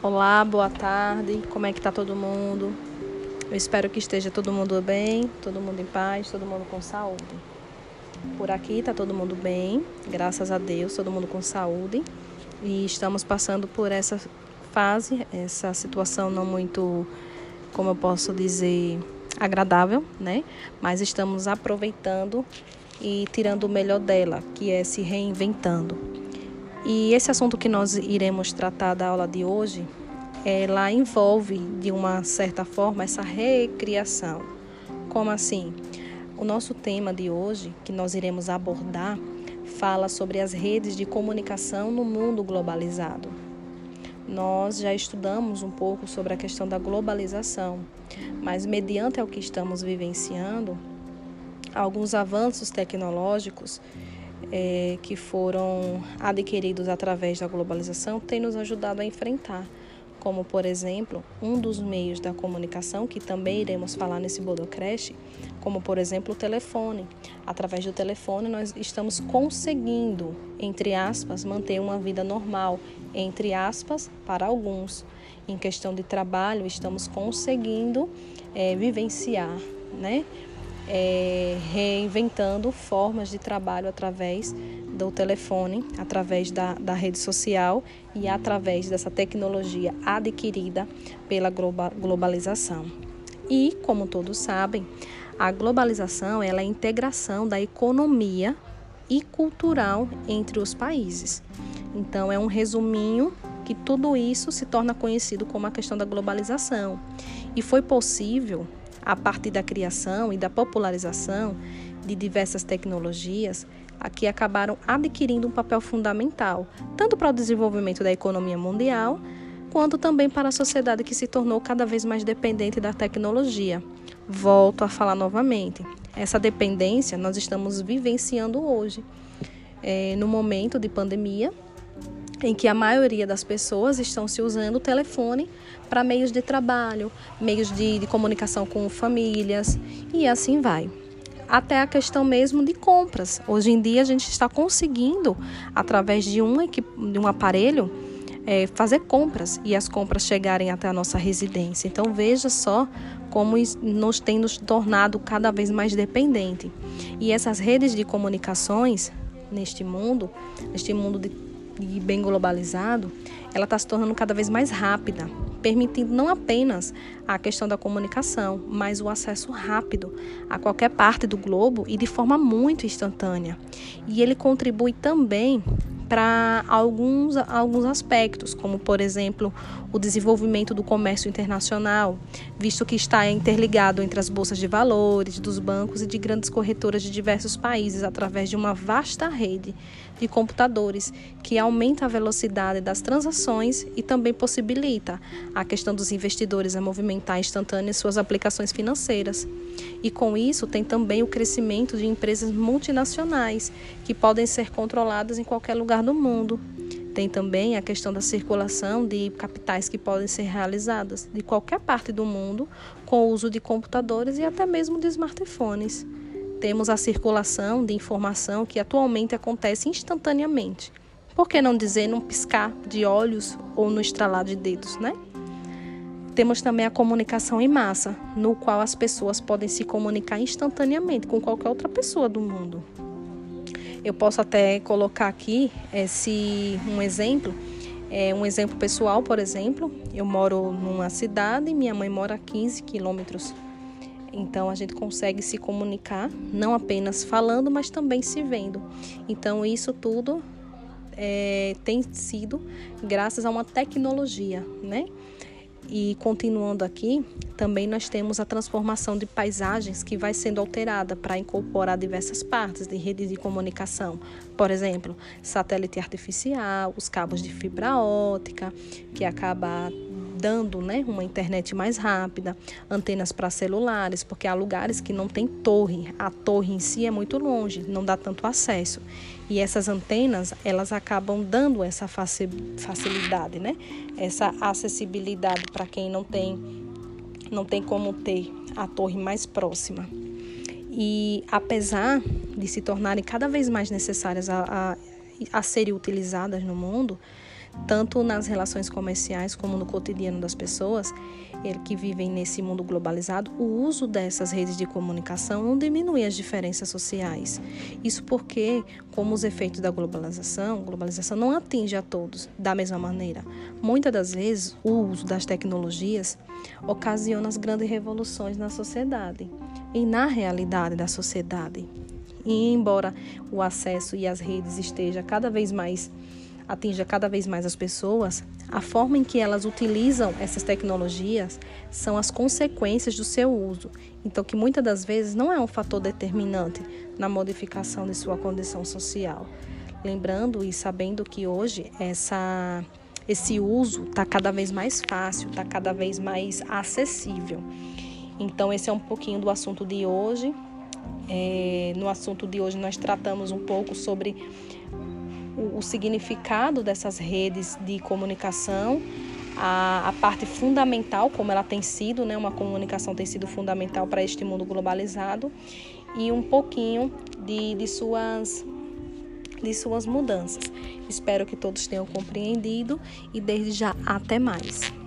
Olá, boa tarde. Como é que tá todo mundo? Eu espero que esteja todo mundo bem, todo mundo em paz, todo mundo com saúde. Por aqui tá todo mundo bem, graças a Deus, todo mundo com saúde. E estamos passando por essa fase, essa situação não muito, como eu posso dizer, agradável, né? Mas estamos aproveitando e tirando o melhor dela, que é se reinventando. E esse assunto que nós iremos tratar da aula de hoje, ela envolve de uma certa forma essa recriação. Como assim? O nosso tema de hoje, que nós iremos abordar, fala sobre as redes de comunicação no mundo globalizado. Nós já estudamos um pouco sobre a questão da globalização, mas mediante o que estamos vivenciando, alguns avanços tecnológicos é, que foram adquiridos através da globalização têm nos ajudado a enfrentar, como, por exemplo, um dos meios da comunicação, que também iremos falar nesse Bodocrash, como, por exemplo, o telefone. Através do telefone, nós estamos conseguindo, entre aspas, manter uma vida normal, entre aspas, para alguns. Em questão de trabalho, estamos conseguindo é, vivenciar, né? É, reinventando formas de trabalho através do telefone, através da, da rede social e através dessa tecnologia adquirida pela globalização. E, como todos sabem, a globalização é a integração da economia e cultural entre os países. Então, é um resuminho que tudo isso se torna conhecido como a questão da globalização. E foi possível a partir da criação e da popularização de diversas tecnologias, aqui acabaram adquirindo um papel fundamental, tanto para o desenvolvimento da economia mundial, quanto também para a sociedade que se tornou cada vez mais dependente da tecnologia. Volto a falar novamente, essa dependência nós estamos vivenciando hoje, é, no momento de pandemia, em que a maioria das pessoas estão se usando o telefone para meios de trabalho, meios de, de, comunicação com famílias e assim vai. Até a questão mesmo de compras. Hoje em dia a gente está conseguindo, através de um, de um aparelho, é, fazer compras e as compras chegarem até a nossa residência. Então veja só como nos tem nos tornado cada vez mais dependente. E essas redes de comunicações neste mundo, neste mundo de e bem globalizado, ela está se tornando cada vez mais rápida, permitindo não apenas a questão da comunicação, mas o acesso rápido a qualquer parte do globo e de forma muito instantânea. E ele contribui também para alguns, alguns aspectos, como, por exemplo, o desenvolvimento do comércio internacional, visto que está interligado entre as bolsas de valores, dos bancos e de grandes corretoras de diversos países através de uma vasta rede de computadores que aumenta a velocidade das transações e também possibilita a questão dos investidores a movimentar instantâneas suas aplicações financeiras. E com isso tem também o crescimento de empresas multinacionais que podem ser controladas em qualquer lugar do mundo. Tem também a questão da circulação de capitais que podem ser realizadas de qualquer parte do mundo com o uso de computadores e até mesmo de smartphones. Temos a circulação de informação que atualmente acontece instantaneamente. Por que não dizer num piscar de olhos ou no estralar de dedos, né? Temos também a comunicação em massa, no qual as pessoas podem se comunicar instantaneamente com qualquer outra pessoa do mundo. Eu posso até colocar aqui esse um exemplo, é um exemplo pessoal, por exemplo. Eu moro numa cidade, minha mãe mora a 15 quilômetros. Então a gente consegue se comunicar, não apenas falando, mas também se vendo. Então isso tudo é, tem sido graças a uma tecnologia, né? E continuando aqui, também nós temos a transformação de paisagens que vai sendo alterada para incorporar diversas partes de rede de comunicação. Por exemplo, satélite artificial, os cabos de fibra ótica, que acaba dando né, uma internet mais rápida, antenas para celulares, porque há lugares que não tem torre, a torre em si é muito longe, não dá tanto acesso. E essas antenas, elas acabam dando essa facilidade, né? Essa acessibilidade para quem não tem não tem como ter a torre mais próxima. E apesar de se tornarem cada vez mais necessárias a, a, a serem utilizadas no mundo, tanto nas relações comerciais como no cotidiano das pessoas que vivem nesse mundo globalizado, o uso dessas redes de comunicação não diminui as diferenças sociais. Isso porque, como os efeitos da globalização, globalização não atinge a todos da mesma maneira. Muitas das vezes, o uso das tecnologias ocasiona as grandes revoluções na sociedade e na realidade da sociedade. E embora o acesso e as redes esteja cada vez mais atinja cada vez mais as pessoas, a forma em que elas utilizam essas tecnologias são as consequências do seu uso. Então, que muitas das vezes não é um fator determinante na modificação de sua condição social. Lembrando e sabendo que hoje essa, esse uso está cada vez mais fácil, está cada vez mais acessível. Então, esse é um pouquinho do assunto de hoje. É, no assunto de hoje, nós tratamos um pouco sobre o, o significado dessas redes de comunicação, a, a, parte fundamental, como ela tem sido, né, uma comunicação tem sido fundamental para este mundo globalizado, e um pouquinho de, de, suas, de suas mudanças. Espero que todos tenham compreendido e desde já até mais.